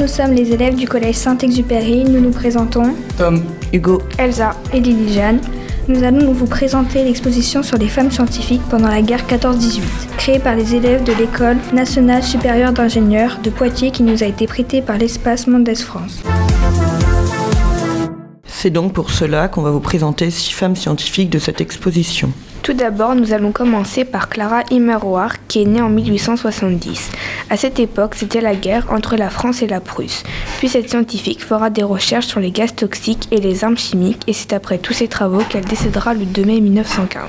nous sommes les élèves du collège Saint-Exupéry. Nous nous présentons Tom, Hugo, Elsa et Lily Jeanne. Nous allons vous présenter l'exposition sur les femmes scientifiques pendant la guerre 14-18, créée par les élèves de l'École nationale supérieure d'ingénieurs de Poitiers qui nous a été prêtée par l'espace Mondes France. c'est donc pour cela qu'on va vous présenter six femmes scientifiques de cette exposition. Tout d'abord, nous allons commencer par Clara Immerwahr, qui est née en 1870. À cette époque, c'était la guerre entre la France et la Prusse. Puis cette scientifique fera des recherches sur les gaz toxiques et les armes chimiques, et c'est après tous ces travaux qu'elle décédera le 2 mai 1915.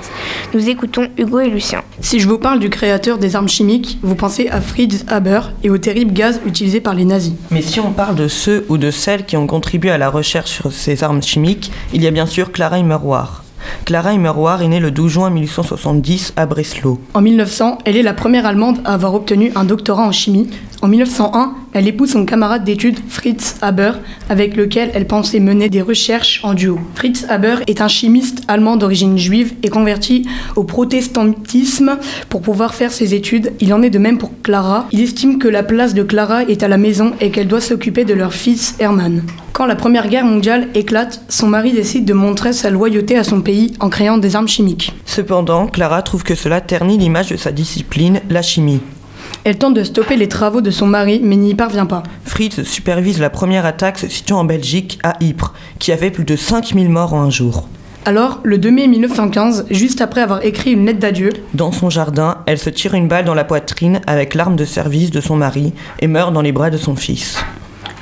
Nous écoutons Hugo et Lucien. si je vous parle du créateur des armes chimiques, vous pensez à Fritz Haber et aux terribles gaz utilisés par les nazis. Mais si on parle de ceux ou de celles qui ont contribué à la recherche sur ces armes chimiques, il y a bien sûr Clara Immerwahr. Clara Immerwahr est née le 12 juin 1870 à Breslau. En 1900, elle est la première Allemande à avoir obtenu un doctorat en chimie. En 1901, elle épouse son camarade d'études Fritz Haber, avec lequel elle pensait mener des recherches en duo. Fritz Haber est un chimiste allemand d'origine juive et converti au protestantisme pour pouvoir faire ses études. Il en est de même pour Clara. Il estime que la place de Clara est à la maison et qu'elle doit s'occuper de leur fils Hermann. Quand la Première Guerre mondiale éclate, son mari décide de montrer sa loyauté à son pays en créant des armes chimiques. Cependant, Clara trouve que cela ternit l'image de sa discipline, la chimie. Elle tente de stopper les travaux de son mari, mais n'y parvient pas. Fritz supervise la première attaque se situant en Belgique, à Ypres, qui avait plus de 5000 morts en un jour. Alors, le 2 mai 1915, juste après avoir écrit une lettre d'adieu, Dans son jardin, elle se tire une balle dans la poitrine avec l'arme de service de son mari et meurt dans les bras de son fils.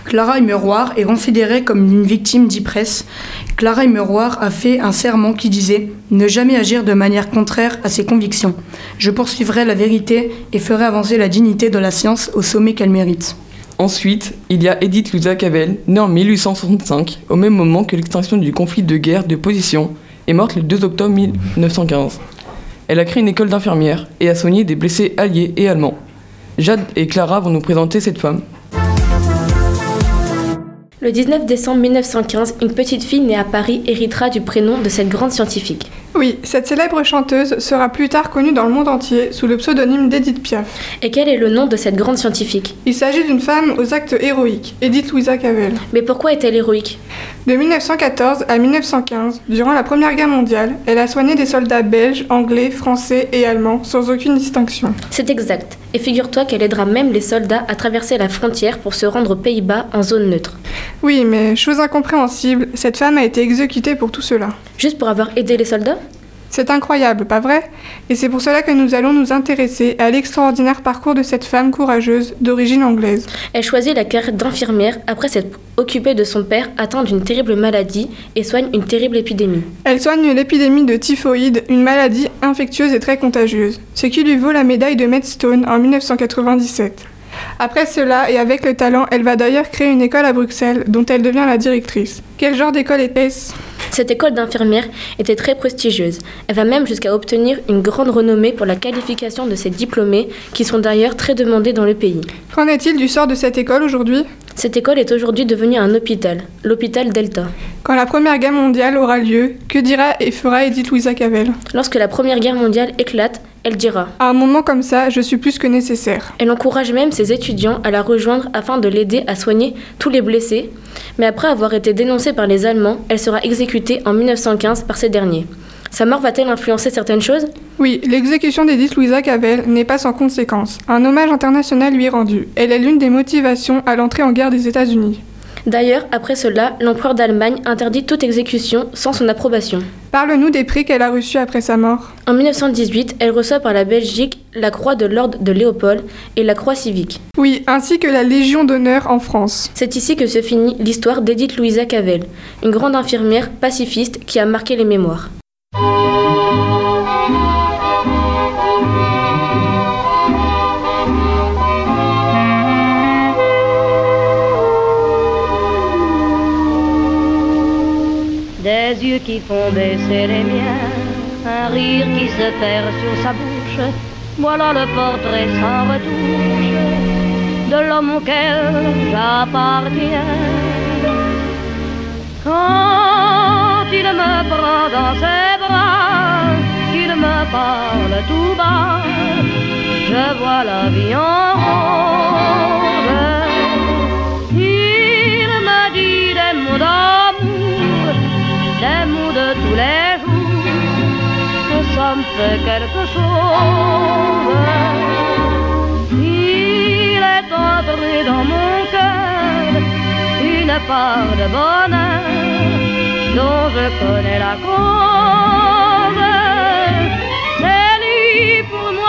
Clara Immerwahr est considérée comme une victime d'Ypres. Clara Immerwahr a fait un serment qui disait Ne jamais agir de manière contraire à ses convictions. Je poursuivrai la vérité et ferai avancer la dignité de la science au sommet qu'elle mérite. Ensuite, il y a Edith Louisa Cavell, née en 1865, au même moment que l'extinction du conflit de guerre de position, et morte le 2 octobre 1915. Elle a créé une école d'infirmières et a soigné des blessés alliés et allemands. Jade et Clara vont nous présenter cette femme. Le 19 décembre 1915, une petite fille née à Paris héritera du prénom de cette grande scientifique. Oui, cette célèbre chanteuse sera plus tard connue dans le monde entier sous le pseudonyme d'Edith Piaf. Et quel est le nom de cette grande scientifique? Il s'agit d'une femme aux actes héroïques, Edith Louisa Cavell. Mais pourquoi est-elle héroïque? De 1914 à 1915, durant la Première Guerre mondiale, elle a soigné des soldats belges, anglais, français et allemands sans aucune distinction. C'est exact. Et figure-toi qu'elle aidera même les soldats à traverser la frontière pour se rendre aux Pays-Bas en zone neutre. Oui, mais chose incompréhensible, cette femme a été exécutée pour tout cela. Juste pour avoir aidé les soldats? C'est incroyable, pas vrai? Et c'est pour cela que nous allons nous intéresser à l'extraordinaire parcours de cette femme courageuse d'origine anglaise. Elle choisit la carrière d'infirmière après s'être occupée de son père atteint d'une terrible maladie et soigne une terrible épidémie. Elle soigne l'épidémie de typhoïde, une maladie infectieuse et très contagieuse, ce qui lui vaut la médaille de Medstone en 1997. Après cela, et avec le talent, elle va d'ailleurs créer une école à Bruxelles, dont elle devient la directrice. Quel genre d'école était-ce? Cette école d'infirmière était très prestigieuse. Elle va même jusqu'à obtenir une grande renommée pour la qualification de ses diplômés, qui sont d'ailleurs très demandés dans le pays. Qu'en est-il du sort de cette école aujourd'hui? Cette école est aujourd'hui devenue un hôpital, l'hôpital Delta. Quand la Première Guerre mondiale aura lieu, que dira et fera Edith Louisa Cavell? Lorsque la Première Guerre mondiale éclate, elle dira. À un moment comme ça, je suis plus que nécessaire. Elle encourage même ses étudiants à la rejoindre afin de l'aider à soigner tous les blessés, mais après avoir été dénoncée par les Allemands, elle sera exécutée en 1915 par ces derniers. Sa mort va-t-elle influencer certaines choses? Oui, l'exécution d'Edith Louisa Cavell n'est pas sans conséquence. Un hommage international lui est rendu. Elle est l'une des motivations à l'entrée en guerre des États-Unis. D'ailleurs, après cela, l'empereur d'Allemagne interdit toute exécution sans son approbation. Parle-nous des prix qu'elle a reçus après sa mort. En 1918, elle reçoit par la Belgique la croix de l'ordre de Léopold et la croix civique. Oui, ainsi que la Légion d'honneur en France. C'est ici que se finit l'histoire d'Edith Louisa Cavell, une grande infirmière pacifiste qui a marqué les mémoires. yeux qui font baisser les miens, un rire qui se perd sur sa bouche, voilà le portrait sans retouche de l'homme auquel j'appartiens. Quand il me prend dans ses bras, qu'il me parle tout bas, je vois la vie en rose. Il me dit des mots d'amour l'amour de tous les jours, que ça me fait quelque chose. Il est entré dans mon cœur une part de bonheur dont je connais la cause. C'est lui pour moi.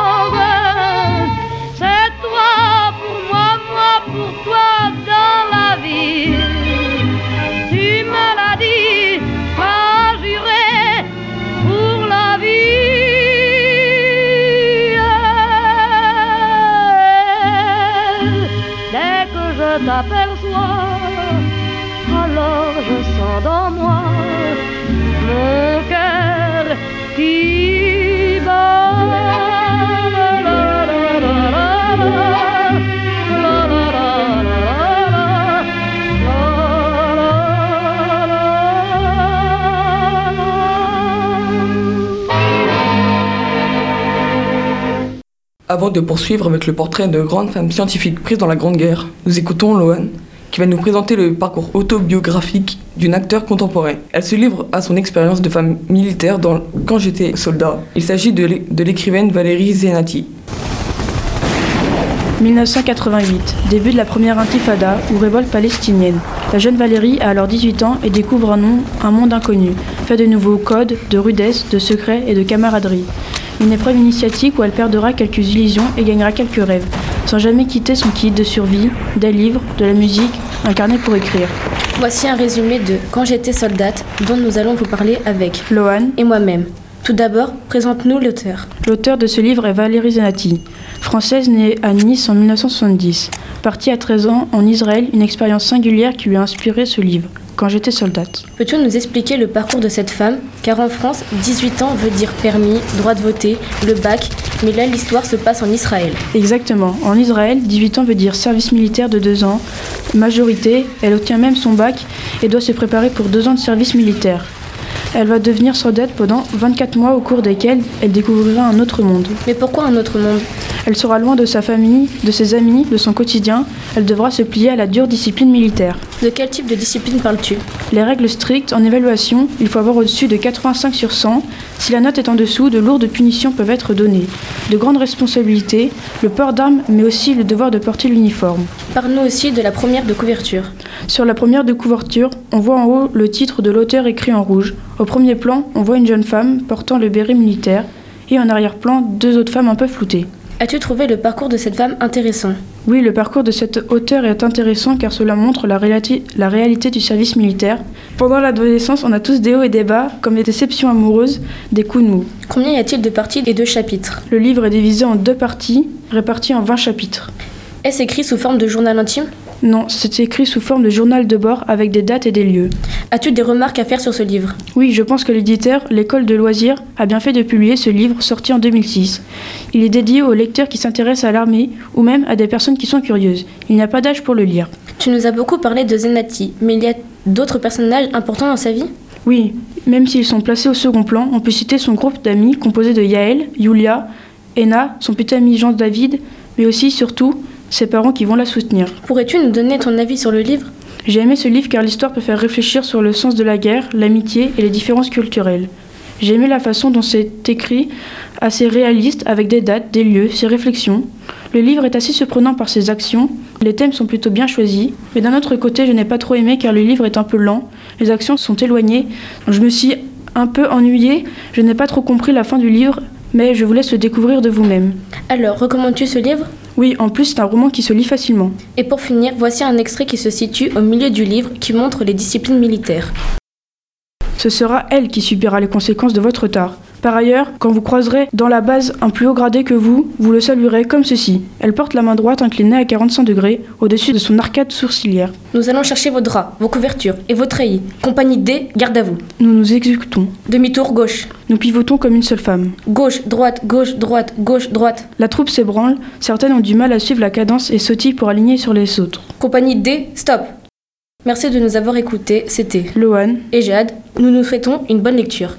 Avant de poursuivre avec le portrait de grandes femmes scientifiques prises dans la Grande Guerre, nous écoutons Loan, qui va nous présenter le parcours autobiographique d'une acteur contemporain. Elle se livre à son expérience de femme militaire dans Quand j'étais soldat. Il s'agit de l'é- de l'écrivaine Valérie Zenati. 1988, début de la première intifada ou révolte palestinienne. La jeune Valérie a alors 18 ans et découvre un, un monde inconnu, fait de nouveaux codes, de rudesse, de secrets et de camaraderie. Une épreuve initiatique où elle perdra quelques illusions et gagnera quelques rêves, sans jamais quitter son kit de survie, des livres, de la musique, un carnet pour écrire. Voici un résumé de Quand j'étais soldate, dont nous allons vous parler avec Lohan, et moi-même. Tout d'abord, présente-nous l'auteur. L'auteur de ce livre est Valérie Zenati, française née à Nice en 1970. Partie à 13 ans en Israël, une expérience singulière qui lui a inspiré ce livre, Quand j'étais soldate. Peux-tu nous expliquer le parcours de cette femme? Car en France, 18 ans veut dire permis, droit de voter, le bac, mais là l'histoire se passe en Israël. Exactement. En Israël, 18 ans veut dire service militaire de 2 ans. Majorité, elle obtient même son bac et doit se préparer pour 2 ans de service militaire. Elle va devenir soldate pendant 24 mois au cours desquels elle découvrira un autre monde. Mais pourquoi un autre monde? Elle sera loin de sa famille, de ses amis, de son quotidien. Elle devra se plier à la dure discipline militaire. De quel type de discipline parles-tu? Les règles strictes en évaluation, il faut avoir au-dessus de 85 sur 100. Si la note est en dessous, de lourdes punitions peuvent être données. De grandes responsabilités, le port d'armes, mais aussi le devoir de porter l'uniforme. Parle-nous aussi de la première de couverture. Sur la première de couverture, on voit en haut le titre de l'auteur écrit en rouge. Au premier plan, on voit une jeune femme portant le béret militaire et en arrière-plan, deux autres femmes un peu floutées. As-tu trouvé le parcours de cette femme intéressant? Oui, le parcours de cet auteur est intéressant car cela montre la, réalité- la réalité du service militaire. Pendant l'adolescence, on a tous des hauts et des bas, comme des déceptions amoureuses, des coups de mou. Combien y a-t-il de parties et de chapitres? Le livre est divisé en deux parties, réparties en 20 chapitres. Est-ce écrit sous forme de journal intime? Non, c'est écrit sous forme de journal de bord avec des dates et des lieux. As-tu des remarques à faire sur ce livre? Oui, je pense que l'éditeur, l'école de loisirs, a bien fait de publier ce livre sorti en 2006. Il est dédié aux lecteurs qui s'intéressent à l'armée ou même à des personnes qui sont curieuses. Il n'y a pas d'âge pour le lire. Tu nous as beaucoup parlé de Zenati, mais il y a d'autres personnages importants dans sa vie? Oui, même s'ils sont placés au second plan, on peut citer son groupe d'amis composé de Yael, Yulia, Ena, son petit ami Jean-David, mais aussi, surtout, ses parents qui vont la soutenir. Pourrais-tu nous donner ton avis sur le livre? J'ai aimé ce livre car l'histoire peut faire réfléchir sur le sens de la guerre, l'amitié et les différences culturelles. J'ai aimé la façon dont c'est écrit, assez réaliste, avec des dates, des lieux, ses réflexions. Le livre est assez surprenant par ses actions, les thèmes sont plutôt bien choisis, mais d'un autre côté, je n'ai pas trop aimé car le livre est un peu lent, les actions sont éloignées. Je me suis un peu ennuyée, je n'ai pas trop compris la fin du livre, mais je vous laisse le découvrir de vous-même. Alors, recommandes-tu ce livre? Oui, en plus, c'est un roman qui se lit facilement. Et pour finir, voici un extrait qui se situe au milieu du livre qui montre les disciplines militaires. Ce sera elle qui subira les conséquences de votre retard. Par ailleurs, quand vous croiserez dans la base un plus haut gradé que vous, vous le saluerez comme ceci. Elle porte la main droite inclinée à 45 degrés au-dessus de son arcade sourcilière. Nous allons chercher vos draps, vos couvertures et vos treillis. Compagnie D, garde à vous. Nous nous exécutons. Demi-tour gauche. Nous pivotons comme une seule femme. Gauche, droite, gauche, droite, gauche, droite. La troupe s'ébranle, certaines ont du mal à suivre la cadence et sautillent pour aligner sur les autres. Compagnie D, stop. Merci de nous avoir écoutés. C'était Lohan et Jade. Nous nous souhaitons une bonne lecture.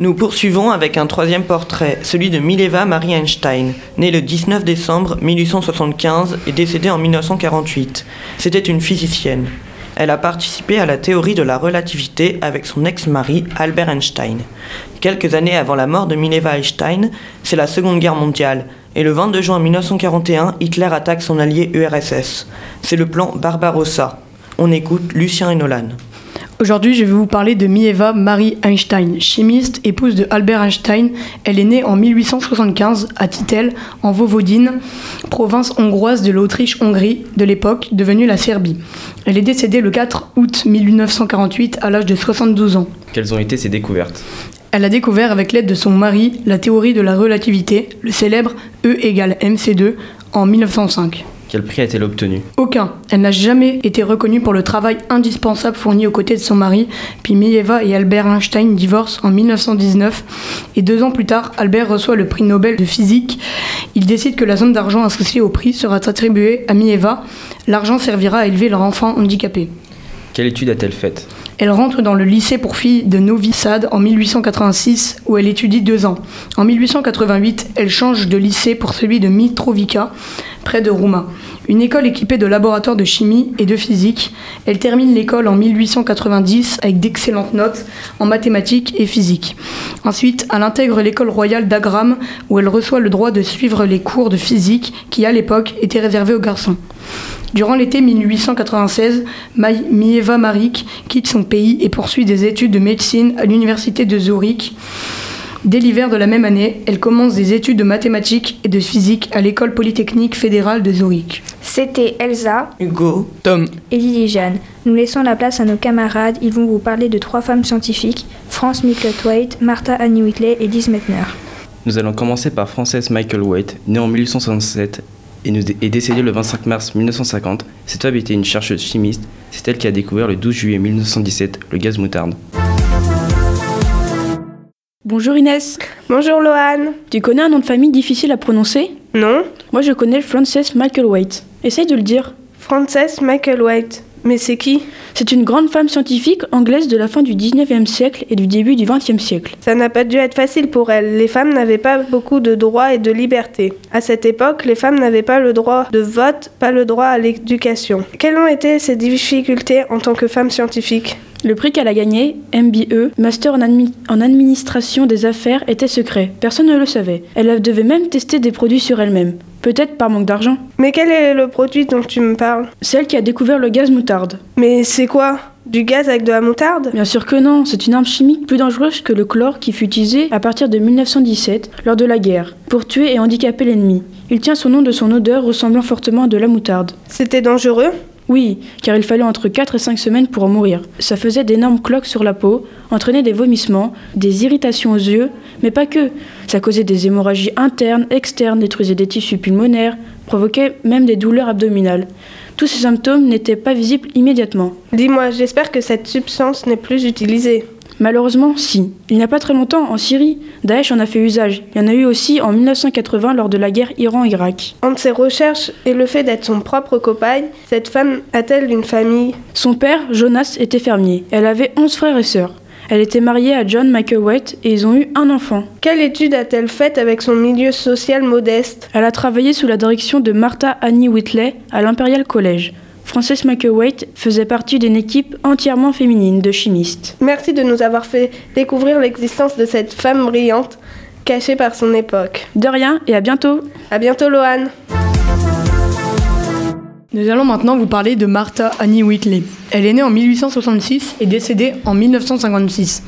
Nous poursuivons avec un troisième portrait, celui de Mileva Marie Einstein, née le 19 décembre 1875 et décédée en 1948. C'était une physicienne. Elle a participé à la théorie de la relativité avec son ex-mari Albert Einstein. Quelques années avant la mort de Mileva Einstein, c'est la Seconde Guerre mondiale, et le 22 juin 1941, Hitler attaque son allié URSS. C'est le plan Barbarossa. On écoute Lucien et Nolan. Aujourd'hui, je vais vous parler de Mieva Marie Einstein, chimiste, épouse de Albert Einstein. Elle est née en 1875 à Titel, en Vovodine, province hongroise de l'Autriche-Hongrie de l'époque, devenue la Serbie. Elle est décédée le 4 août 1948 à l'âge de 72 ans. Quelles ont été ses découvertes? Elle a découvert avec l'aide de son mari la théorie de la relativité, le célèbre E égale mc2, en 1905. Quel prix a-t-elle obtenu Aucun. Elle n'a jamais été reconnue pour le travail indispensable fourni aux côtés de son mari. Puis Mieva et Albert Einstein divorcent en 1919 et deux ans plus tard, Albert reçoit le prix Nobel de physique. Il décide que la somme d'argent associée au prix sera attribuée à Mieva. L'argent servira à élever leur enfant handicapé. Quelle étude a-t-elle faite Elle rentre dans le lycée pour filles de Novi Sad en 1886 où elle étudie deux ans. En 1888, elle change de lycée pour celui de Mitrovica, près de Rouma. Une école équipée de laboratoires de chimie et de physique. Elle termine l'école en 1890 avec d'excellentes notes en mathématiques et physique. Ensuite, elle intègre l'école royale d'Agram où elle reçoit le droit de suivre les cours de physique qui à l'époque étaient réservés aux garçons. Durant l'été 1896, Mai- Mieva Marik quitte son pays et poursuit des études de médecine à l'université de Zurich. Dès l'hiver de la même année, elle commence des études de mathématiques et de physique à l'école polytechnique fédérale de Zurich. C'était Elsa Hugo, Tom, et Lily Jeanne. Nous laissons la place à nos camarades. Ils vont vous parler de trois femmes scientifiques France Micklethwaite, Martha Annie Whitley et Liz Meitner. Nous allons commencer par Frances Michael White, née en 1867 et nous est décédée le 25 mars 1950. Cette femme était une chercheuse chimiste. C'est elle qui a découvert le 12 juillet 1917 le gaz moutarde. Bonjour Inès. Bonjour Lohan. Tu connais un nom de famille difficile à prononcer? Non Moi je connais Frances Michael White. Essaye de le dire. Frances Michael White. Mais c'est qui? C'est une grande femme scientifique anglaise de la fin du 19e siècle et du début du 20e siècle. Ça n'a pas dû être facile pour elle. Les femmes n'avaient pas beaucoup de droits et de libertés. À cette époque, les femmes n'avaient pas le droit de vote, pas le droit à l'éducation. Quelles ont été ses difficultés en tant que femme scientifique? Le prix qu'elle a gagné, MBE, Master en, admi- en administration des affaires, était secret. Personne ne le savait. Elle devait même tester des produits sur elle-même. Peut-être par manque d'argent. Mais quel est le produit dont tu me parles? Celle qui a découvert le gaz moutarde. Mais c'est quoi? Du gaz avec de la moutarde? Bien sûr que non, c'est une arme chimique plus dangereuse que le chlore qui fut utilisé à partir de 1917 lors de la guerre pour tuer et handicaper l'ennemi. Il tient son nom de son odeur ressemblant fortement à de la moutarde. C'était dangereux? Oui, car il fallait entre 4 et 5 semaines pour en mourir. Ça faisait d'énormes cloques sur la peau, entraînait des vomissements, des irritations aux yeux, mais pas que. Ça causait des hémorragies internes, externes, détruisait des tissus pulmonaires, provoquait même des douleurs abdominales. Tous ces symptômes n'étaient pas visibles immédiatement. Dis-moi, j'espère que cette substance n'est plus utilisée. Malheureusement, si. Il n'y a pas très longtemps, en Syrie, Daesh en a fait usage. Il y en a eu aussi en 1980 lors de la guerre Iran-Irak. Entre ses recherches et le fait d'être son propre copain, cette femme a-t-elle une famille? Son père, Jonas, était fermier. Elle avait 11 frères et sœurs. Elle était mariée à John McElwaite et ils ont eu un enfant. Quelle étude a-t-elle faite avec son milieu social modeste? Elle a travaillé sous la direction de Martha Annie Whitley à l'Imperial College. Frances McEwaite faisait partie d'une équipe entièrement féminine de chimistes. Merci de nous avoir fait découvrir l'existence de cette femme brillante cachée par son époque. De rien et à bientôt. À bientôt, Loane. Nous allons maintenant vous parler de Martha Annie Whitley. Elle est née en 1866 et décédée en 1956.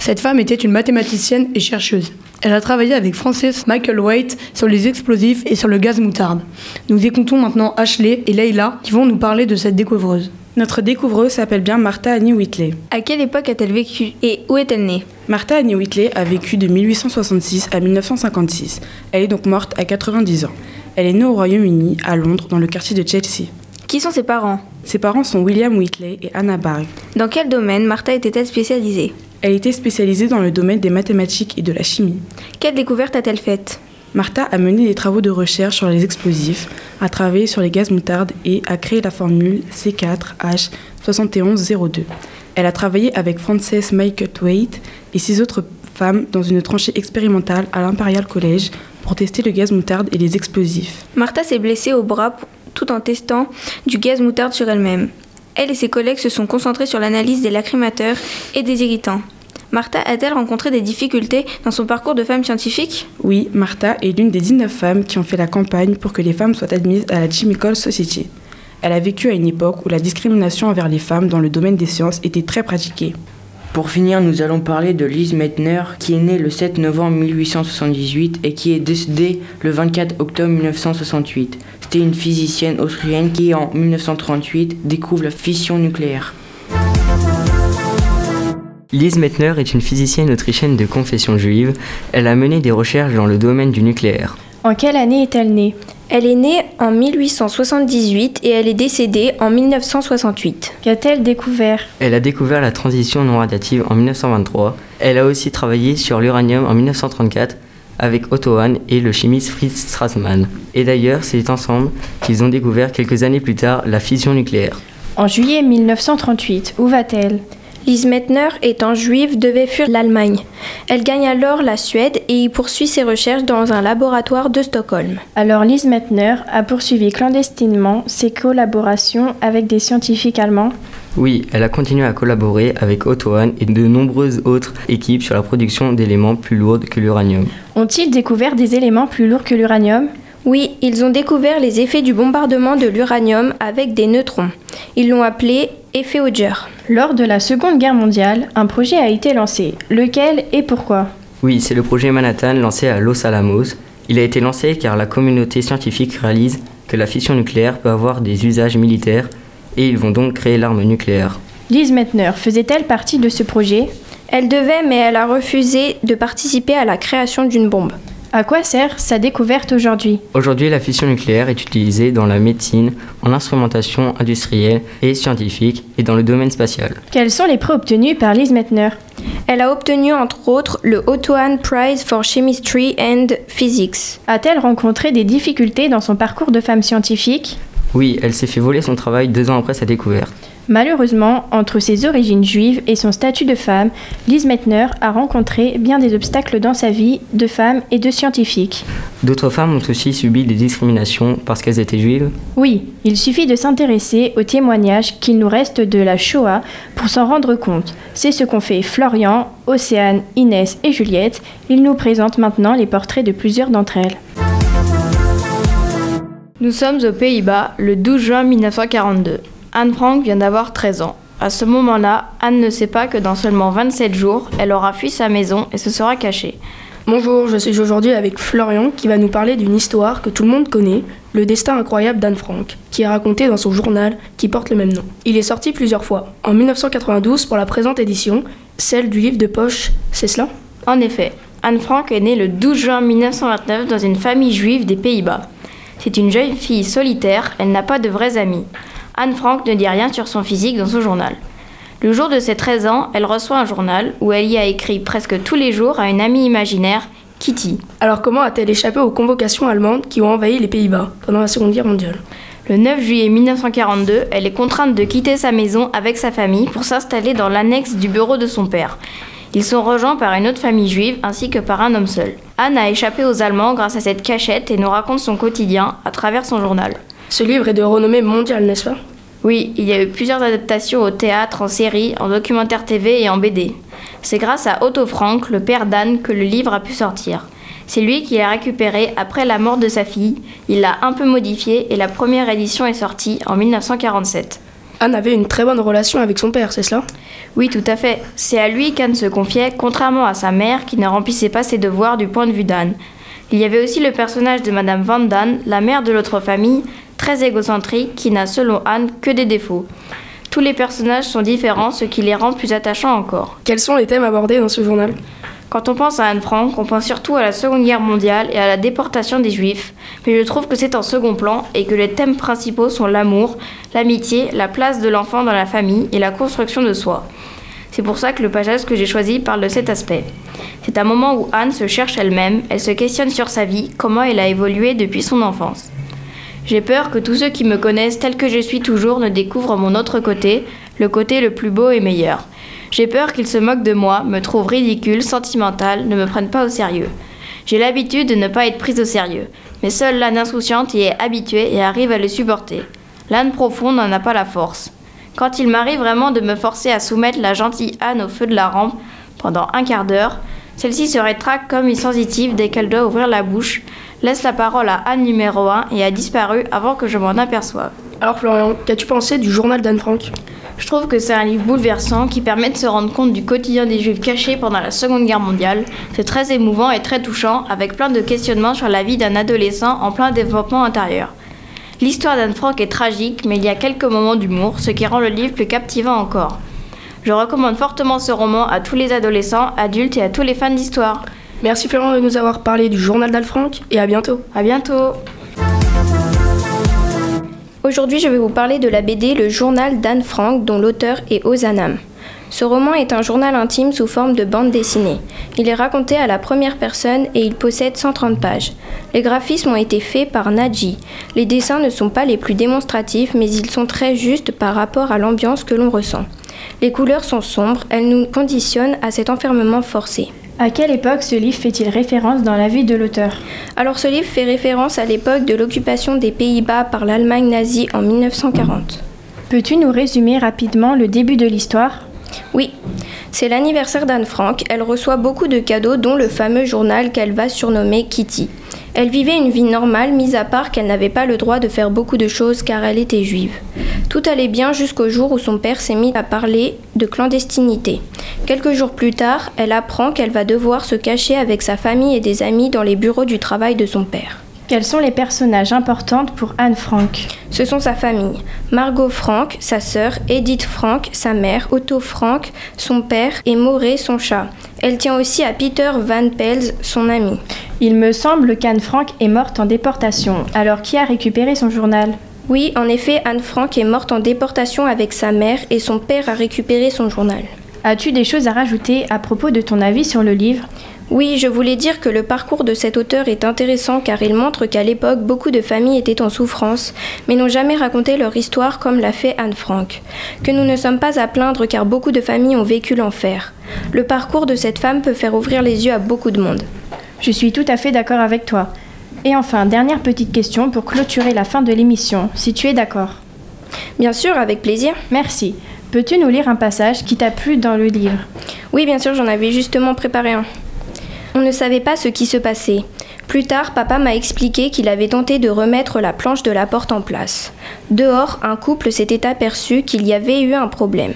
Cette femme était une mathématicienne et chercheuse. Elle a travaillé avec Frances Michael White sur les explosifs et sur le gaz moutarde. Nous écoutons maintenant Ashley et Leila qui vont nous parler de cette découvreuse. Notre découvreuse s'appelle bien Martha Annie Whitley. À quelle époque a-t-elle vécu et où est-elle née? Martha Annie Whitley a vécu de 1866 à 1956. Elle est donc morte à 90 ans. Elle est née au Royaume-Uni, à Londres, dans le quartier de Chelsea. Qui sont ses parents? Ses parents sont William Whitley et Anna Barg. Dans quel domaine Martha était-elle spécialisée? Elle était spécialisée dans le domaine des mathématiques et de la chimie. Quelle découverte a-t-elle faite? Martha a mené des travaux de recherche sur les explosifs, a travaillé sur les gaz moutardes et a créé la formule C4H7102. Elle a travaillé avec Frances Waite et six autres femmes dans une tranchée expérimentale à l'Imperial College pour tester le gaz moutarde et les explosifs. Martha s'est blessée au bras tout en testant du gaz moutarde sur elle-même. Elle et ses collègues se sont concentrés sur l'analyse des lacrymateurs et des irritants. Martha a-t-elle rencontré des difficultés dans son parcours de femme scientifique? Oui, Martha est l'une des 19 femmes qui ont fait la campagne pour que les femmes soient admises à la Chemical Society. Elle a vécu à une époque où la discrimination envers les femmes dans le domaine des sciences était très pratiquée. Pour finir, nous allons parler de Lise Meitner, qui est née le 7 novembre 1878 et qui est décédée le 24 octobre 1968. C'était une physicienne autrichienne qui, en 1938, découvre la fission nucléaire. Lise Meitner est une physicienne autrichienne de confession juive. Elle a mené des recherches dans le domaine du nucléaire. En quelle année est-elle née? Elle est née en 1878 et elle est décédée en 1968. Qu'a-t-elle découvert? Elle a découvert la transition non radiative en 1923. Elle a aussi travaillé sur l'uranium en 1934 avec Otto Hahn et le chimiste Fritz Strassmann. Et d'ailleurs, c'est ensemble qu'ils ont découvert quelques années plus tard la fission nucléaire. En juillet 1938, où va-t-elle? Lise Meitner, étant juive, devait fuir l'Allemagne. Elle gagne alors la Suède et y poursuit ses recherches dans un laboratoire de Stockholm. Alors Lise Meitner a poursuivi clandestinement ses collaborations avec des scientifiques allemands Oui, elle a continué à collaborer avec Otto Hahn et de nombreuses autres équipes sur la production d'éléments plus lourds que l'uranium. Ont-ils découvert des éléments plus lourds que l'uranium? Oui, ils ont découvert les effets du bombardement de l'uranium avec des neutrons. Ils l'ont appelé effet Hodger. Lors de la Seconde Guerre mondiale, un projet a été lancé. Lequel et pourquoi? Oui, c'est le projet Manhattan lancé à Los Alamos. Il a été lancé car la communauté scientifique réalise que la fission nucléaire peut avoir des usages militaires et ils vont donc créer l'arme nucléaire. Lise Meitner faisait-elle partie de ce projet? Elle devait, mais elle a refusé de participer à la création d'une bombe. À quoi sert sa découverte aujourd'hui Aujourd'hui, la fission nucléaire est utilisée dans la médecine, en instrumentation industrielle et scientifique et dans le domaine spatial. Quels sont les prix obtenus par Lise Meitner Elle a obtenu entre autres le Otto Hahn Prize for Chemistry and Physics. A-t-elle rencontré des difficultés dans son parcours de femme scientifique Oui, elle s'est fait voler son travail deux ans après sa découverte. Malheureusement, entre ses origines juives et son statut de femme, Lise Meitner a rencontré bien des obstacles dans sa vie de femme et de scientifique. D'autres femmes ont aussi subi des discriminations parce qu'elles étaient juives? Oui, il suffit de s'intéresser aux témoignages qu'il nous reste de la Shoah pour s'en rendre compte. C'est ce qu'ont fait Florian, Océane, Inès et Juliette. Ils nous présentent maintenant les portraits de plusieurs d'entre elles. Nous sommes aux Pays-Bas le 12 juin 1942. Anne Frank vient d'avoir 13 ans. À ce moment-là, Anne ne sait pas que dans seulement 27 jours, elle aura fui sa maison et se sera cachée. Bonjour, je suis aujourd'hui avec Florian qui va nous parler d'une histoire que tout le monde connaît, le destin incroyable d'Anne Frank, qui est raconté dans son journal qui porte le même nom. Il est sorti plusieurs fois. En 1992 pour la présente édition, celle du livre de poche, c'est cela? En effet, Anne Frank est née le 12 juin 1929 dans une famille juive des Pays-Bas. C'est une jeune fille solitaire, elle n'a pas de vrais amis. Anne Frank ne dit rien sur son physique dans son journal. Le jour de ses 13 ans, elle reçoit un journal où elle y a écrit presque tous les jours à une amie imaginaire, Kitty. Alors comment a-t-elle échappé aux convocations allemandes qui ont envahi les Pays-Bas pendant la Seconde Guerre mondiale? Le 9 juillet 1942, elle est contrainte de quitter sa maison avec sa famille pour s'installer dans l'annexe du bureau de son père. Ils sont rejoints par une autre famille juive ainsi que par un homme seul. Anne a échappé aux Allemands grâce à cette cachette et nous raconte son quotidien à travers son journal. Ce livre est de renommée mondiale, n'est-ce pas? Oui, il y a eu plusieurs adaptations au théâtre, en série, en documentaire TV et en BD. C'est grâce à Otto Frank, le père d'Anne, que le livre a pu sortir. C'est lui qui l'a récupéré après la mort de sa fille. Il l'a un peu modifié et la première édition est sortie en 1947. Anne avait une très bonne relation avec son père, c'est cela? Oui, tout à fait. C'est à lui qu'Anne se confiait, contrairement à sa mère qui ne remplissait pas ses devoirs du point de vue d'Anne. Il y avait aussi le personnage de Madame Van Damme, la mère de l'autre famille, très égocentrique, qui n'a selon Anne que des défauts. Tous les personnages sont différents, ce qui les rend plus attachants encore. Quels sont les thèmes abordés dans ce journal? Quand on pense à Anne Frank, on pense surtout à la Seconde Guerre mondiale et à la déportation des Juifs, mais je trouve que c'est en second plan et que les thèmes principaux sont l'amour, l'amitié, la place de l'enfant dans la famille et la construction de soi. C'est pour ça que le passage que j'ai choisi parle de cet aspect. C'est un moment où Anne se cherche elle-même, elle se questionne sur sa vie, comment elle a évolué depuis son enfance. J'ai peur que tous ceux qui me connaissent tel que je suis toujours ne découvrent mon autre côté, le côté le plus beau et meilleur. J'ai peur qu'ils se moquent de moi, me trouvent ridicule, sentimentale, ne me prennent pas au sérieux. J'ai l'habitude de ne pas être prise au sérieux, mais seule l'âne insouciante y est habituée et arrive à le supporter. L'âne profonde n'en a pas la force. Quand il m'arrive vraiment de me forcer à soumettre la gentille Anne au feu de la rampe pendant un quart d'heure, celle-ci se rétracte comme une sensitive dès qu'elle doit ouvrir la bouche, laisse la parole à Anne numéro 1 et a disparu avant que je m'en aperçoive. Alors Florian, qu'as-tu pensé du journal d'Anne Frank? Je trouve que c'est un livre bouleversant qui permet de se rendre compte du quotidien des Juifs cachés pendant la Seconde Guerre mondiale. C'est très émouvant et très touchant, avec plein de questionnements sur la vie d'un adolescent en plein développement intérieur. L'histoire d'Anne Frank est tragique, mais il y a quelques moments d'humour, ce qui rend le livre plus captivant encore. Je recommande fortement ce roman à tous les adolescents, adultes et à tous les fans d'histoire. Merci Florian de nous avoir parlé du journal d'Anne Frank et à bientôt. À bientôt. Aujourd'hui, je vais vous parler de la BD Le journal d'Anne Frank, dont l'auteur est Ozanam. Ce roman est un journal intime sous forme de bande dessinée. Il est raconté à la première personne et il possède 130 pages. Les graphismes ont été faits par Nadji. Les dessins ne sont pas les plus démonstratifs, mais ils sont très justes par rapport à l'ambiance que l'on ressent. Les couleurs sont sombres, elles nous conditionnent à cet enfermement forcé. À quelle époque ce livre fait-il référence dans la vie de l'auteur? Alors ce livre fait référence à l'époque de l'occupation des Pays-Bas par l'Allemagne nazie en 1940. Peux-tu nous résumer rapidement le début de l'histoire? Oui, c'est l'anniversaire d'Anne Frank. Elle reçoit beaucoup de cadeaux, dont le fameux journal qu'elle va surnommer Kitty. Elle vivait une vie normale, mis à part qu'elle n'avait pas le droit de faire beaucoup de choses car elle était juive. Tout allait bien jusqu'au jour où son père s'est mis à parler de clandestinité. Quelques jours plus tard, elle apprend qu'elle va devoir se cacher avec sa famille et des amis dans les bureaux du travail de son père. Quels sont les personnages importants pour Anne Frank? Ce sont sa famille. Margot Frank, sa sœur, Edith Frank, sa mère, Otto Frank, son père et Moré, son chat. Elle tient aussi à Peter Van Pels, son ami. Il me semble qu'Anne Frank est morte en déportation. Alors qui a récupéré son journal? Oui, en effet, Anne Frank est morte en déportation avec sa mère et son père a récupéré son journal. As-tu des choses à rajouter à propos de ton avis sur le livre? Oui, je voulais dire que le parcours de cet auteur est intéressant car il montre qu'à l'époque, beaucoup de familles étaient en souffrance, mais n'ont jamais raconté leur histoire comme l'a fait Anne Frank. Que nous ne sommes pas à plaindre car beaucoup de familles ont vécu l'enfer. Le parcours de cette femme peut faire ouvrir les yeux à beaucoup de monde. Je suis tout à fait d'accord avec toi. Et enfin, dernière petite question pour clôturer la fin de l'émission, si tu es d'accord. Bien sûr, avec plaisir. Merci. Peux-tu nous lire un passage qui t'a plu dans le livre? Oui, bien sûr, j'en avais justement préparé un. On ne savait pas ce qui se passait. Plus tard, papa m'a expliqué qu'il avait tenté de remettre la planche de la porte en place. Dehors, un couple s'était aperçu qu'il y avait eu un problème.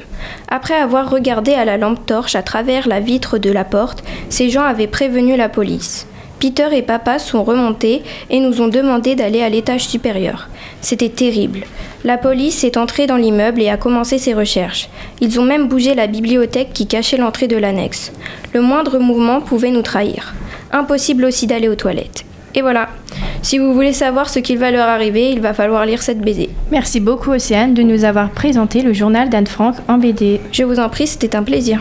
Après avoir regardé à la lampe torche à travers la vitre de la porte, ces gens avaient prévenu la police. Peter et papa sont remontés et nous ont demandé d'aller à l'étage supérieur. C'était terrible. La police est entrée dans l'immeuble et a commencé ses recherches. Ils ont même bougé la bibliothèque qui cachait l'entrée de l'annexe. Le moindre mouvement pouvait nous trahir. Impossible aussi d'aller aux toilettes. Et voilà. Si vous voulez savoir ce qu'il va leur arriver, il va falloir lire cette BD. Merci beaucoup Océane de nous avoir présenté le journal d'Anne Frank en BD. Je vous en prie, c'était un plaisir.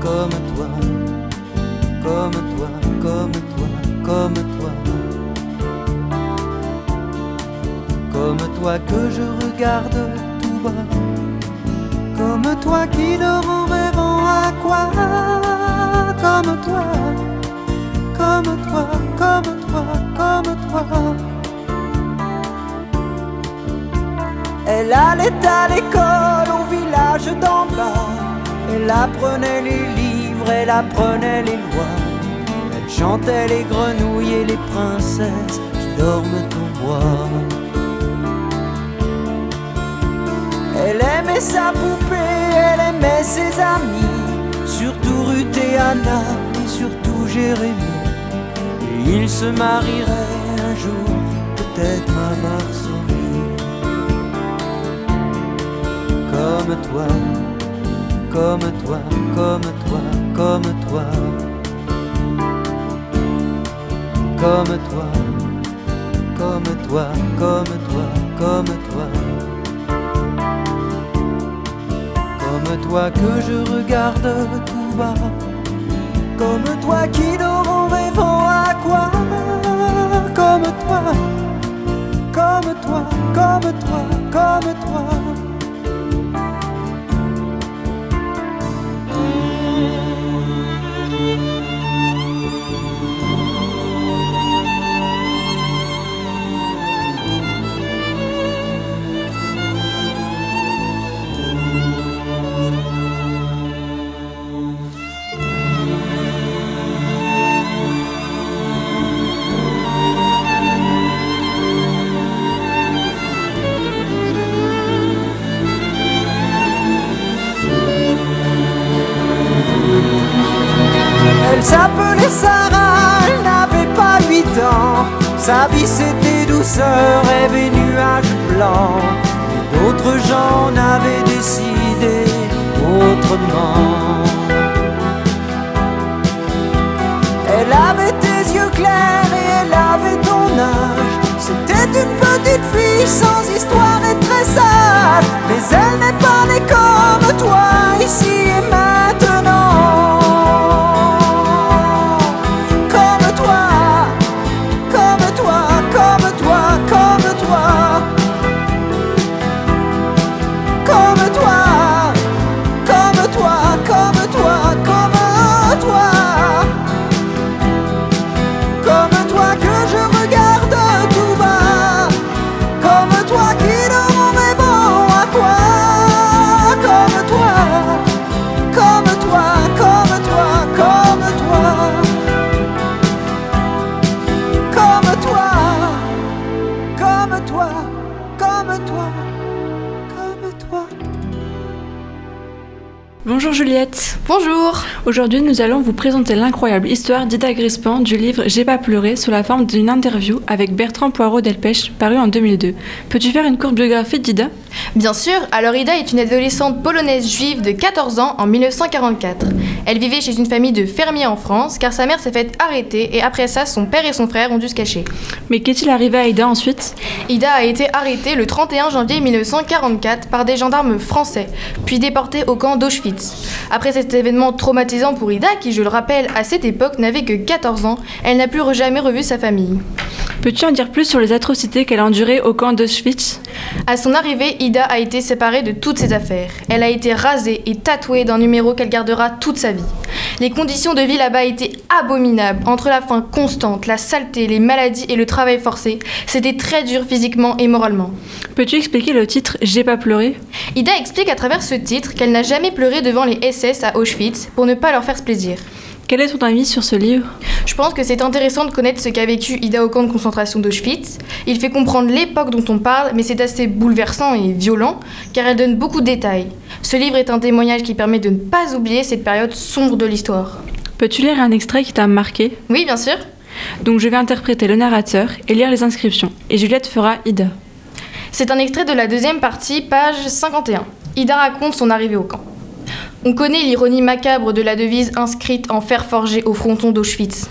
Comme toi, comme toi, comme toi, comme toi. Comme toi que je regarde tout bas. Comme toi qui dort en rêvant à quoi Comme toi, comme toi, comme toi, comme toi. Elle allait à l'école village d'en bas. Elle apprenait les livres, elle apprenait les lois. Elle chantait les grenouilles et les princesses qui dorment au bois. Elle aimait sa poupée, elle aimait ses amis, surtout Ruth et Anna, et surtout Jérémie. Et ils se marieraient un jour, peut-être à Varsovie. Comme toi, comme toi, comme toi, comme toi. Comme toi, comme toi, comme toi, comme toi. Comme toi que je regarde tout bas. Comme toi qui dort Aujourd'hui, nous allons vous présenter l'incroyable histoire d'Ida Grispin du livre J'ai pas pleuré sous la forme d'une interview avec Bertrand Poirot Delpech paru en 2002. Peux-tu faire une courte biographie d'Ida? Bien sûr, alors Ida est une adolescente polonaise juive de 14 ans en 1944. Elle vivait chez une famille de fermiers en France car sa mère s'est faite arrêter et après ça, son père et son frère ont dû se cacher. Mais qu'est-il arrivé à Ida ensuite? Ida a été arrêtée le 31 janvier 1944 par des gendarmes français, puis déportée au camp d'Auschwitz. Après cet événement traumatisant pour Ida, qui je le rappelle à cette époque n'avait que 14 ans, elle n'a plus jamais revu sa famille. Peux-tu en dire plus sur les atrocités qu'elle a endurées au camp d'Auschwitz? À son arrivée, Ida a été séparée de toutes ses affaires. Elle a été rasée et tatouée d'un numéro qu'elle gardera toute sa vie. Les conditions de vie là-bas étaient abominables. Entre la faim constante, la saleté, les maladies et le travail forcé, c'était très dur physiquement et moralement. Peux-tu expliquer le titre J'ai pas pleuré Ida explique à travers ce titre qu'elle n'a jamais pleuré devant les SS à Auschwitz pour ne pas leur faire plaisir. Quel est ton avis sur ce livre? Je pense que c'est intéressant de connaître ce qu'a vécu Ida au camp de concentration d'Auschwitz. Il fait comprendre l'époque dont on parle, mais c'est assez bouleversant et violent, car elle donne beaucoup de détails. Ce livre est un témoignage qui permet de ne pas oublier cette période sombre de l'histoire. Peux-tu lire un extrait qui t'a marqué? Oui, bien sûr. Donc je vais interpréter le narrateur et lire les inscriptions. Et Juliette fera Ida. C'est un extrait de la deuxième partie, page 51. Ida raconte son arrivée au camp. On connaît l'ironie macabre de la devise inscrite en fer forgé au fronton d'Auschwitz.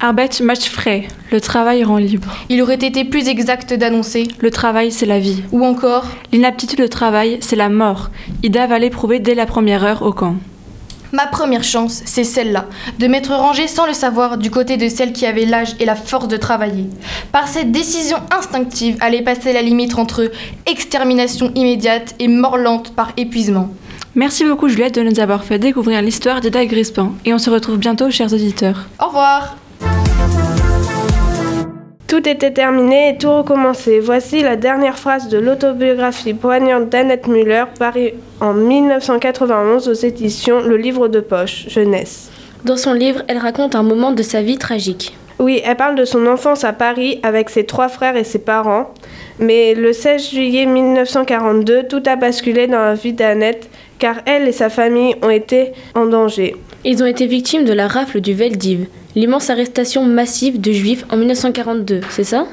Arbeit macht frei, le travail rend libre. Il aurait été plus exact d'annoncer Le travail, c'est la vie. Ou encore L'inaptitude au travail, c'est la mort. Ida va l'éprouver dès la première heure au camp. Ma première chance, c'est celle-là, de m'être rangée sans le savoir du côté de celle qui avait l'âge et la force de travailler. Par cette décision instinctive, allait passer la limite entre extermination immédiate et mort lente par épuisement. Merci beaucoup Juliette de nous avoir fait découvrir l'histoire d'Ida Grispin et on se retrouve bientôt chers auditeurs. Au revoir Tout était terminé et tout recommencé. Voici la dernière phrase de l'autobiographie poignante d'Annette Muller, parue en 1991 aux éditions Le Livre de Poche, Jeunesse. Dans son livre, elle raconte un moment de sa vie tragique. Oui, elle parle de son enfance à Paris avec ses trois frères et ses parents. Mais le 16 juillet 1942, tout a basculé dans la vie d'Annette car elle et sa famille ont été en danger. Ils ont été victimes de la rafle du Veldiv, l'immense arrestation massive de juifs en 1942, c'est ça?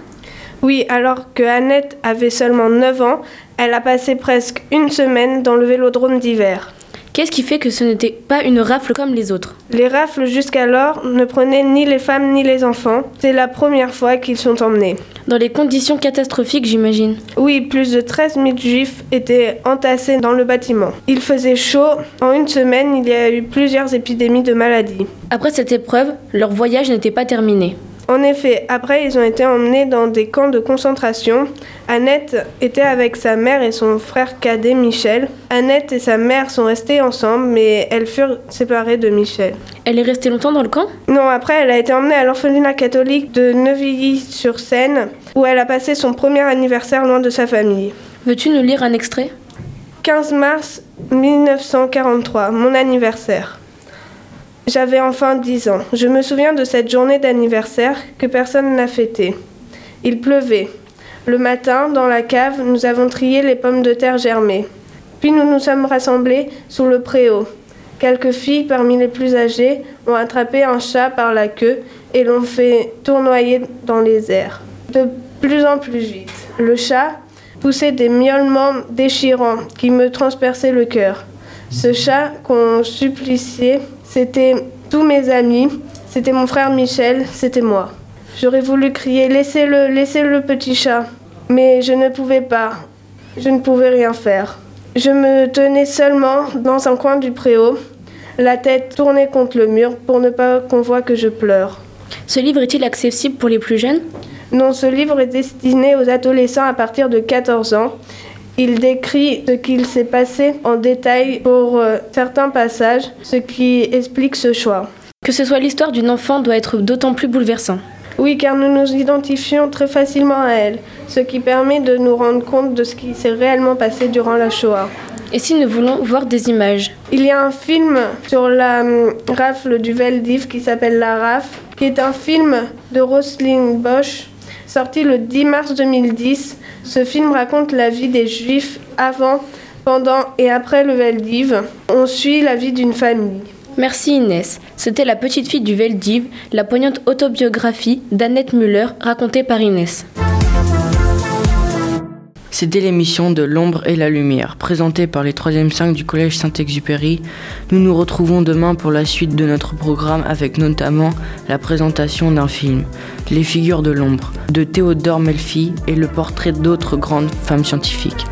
Oui, alors que Annette avait seulement 9 ans, elle a passé presque une semaine dans le vélodrome d'hiver. Qu'est-ce qui fait que ce n'était pas une rafle comme les autres Les rafles jusqu'alors ne prenaient ni les femmes ni les enfants. C'est la première fois qu'ils sont emmenés. Dans les conditions catastrophiques, j'imagine. Oui, plus de 13 000 juifs étaient entassés dans le bâtiment. Il faisait chaud. En une semaine, il y a eu plusieurs épidémies de maladies. Après cette épreuve, leur voyage n'était pas terminé. En effet, après, ils ont été emmenés dans des camps de concentration. Annette était avec sa mère et son frère cadet Michel. Annette et sa mère sont restées ensemble, mais elles furent séparées de Michel. Elle est restée longtemps dans le camp? Non, après, elle a été emmenée à l'orphelinat catholique de Neuvilly-sur-Seine, où elle a passé son premier anniversaire loin de sa famille. Veux-tu nous lire un extrait? 15 mars 1943, mon anniversaire. J'avais enfin 10 ans. Je me souviens de cette journée d'anniversaire que personne n'a fêtée. Il pleuvait. Le matin, dans la cave, nous avons trié les pommes de terre germées. Puis nous nous sommes rassemblés sous le préau. Quelques filles parmi les plus âgées ont attrapé un chat par la queue et l'ont fait tournoyer dans les airs. De plus en plus vite. Le chat poussait des miaulements déchirants qui me transperçaient le cœur. Ce chat qu'on suppliciait c'était tous mes amis, c'était mon frère Michel, c'était moi. J'aurais voulu crier Laissez-le, laissez le petit chat. Mais je ne pouvais pas. Je ne pouvais rien faire. Je me tenais seulement dans un coin du préau, la tête tournée contre le mur pour ne pas qu'on voit que je pleure. Ce livre est-il accessible pour les plus jeunes? Non, ce livre est destiné aux adolescents à partir de 14 ans. Il décrit ce qu'il s'est passé en détail pour euh, certains passages, ce qui explique ce choix. Que ce soit l'histoire d'une enfant doit être d'autant plus bouleversant. Oui, car nous nous identifions très facilement à elle, ce qui permet de nous rendre compte de ce qui s'est réellement passé durant la Shoah. Et si nous voulons voir des images? Il y a un film sur la hum, rafle du Veldiv qui s'appelle La Rafle, qui est un film de Roselyne Bosch, sorti le 10 mars 2010. Ce film raconte la vie des Juifs avant, pendant et après le Veldiv. On suit la vie d'une famille. Merci Inès. C'était La petite fille du Veldiv, la poignante autobiographie d'Annette Muller racontée par Inès. C'était l'émission de L'ombre et la lumière, présentée par les 3e 5 du Collège Saint-Exupéry. Nous nous retrouvons demain pour la suite de notre programme avec notamment la présentation d'un film, Les figures de l'ombre, de Théodore Melfi et le portrait d'autres grandes femmes scientifiques.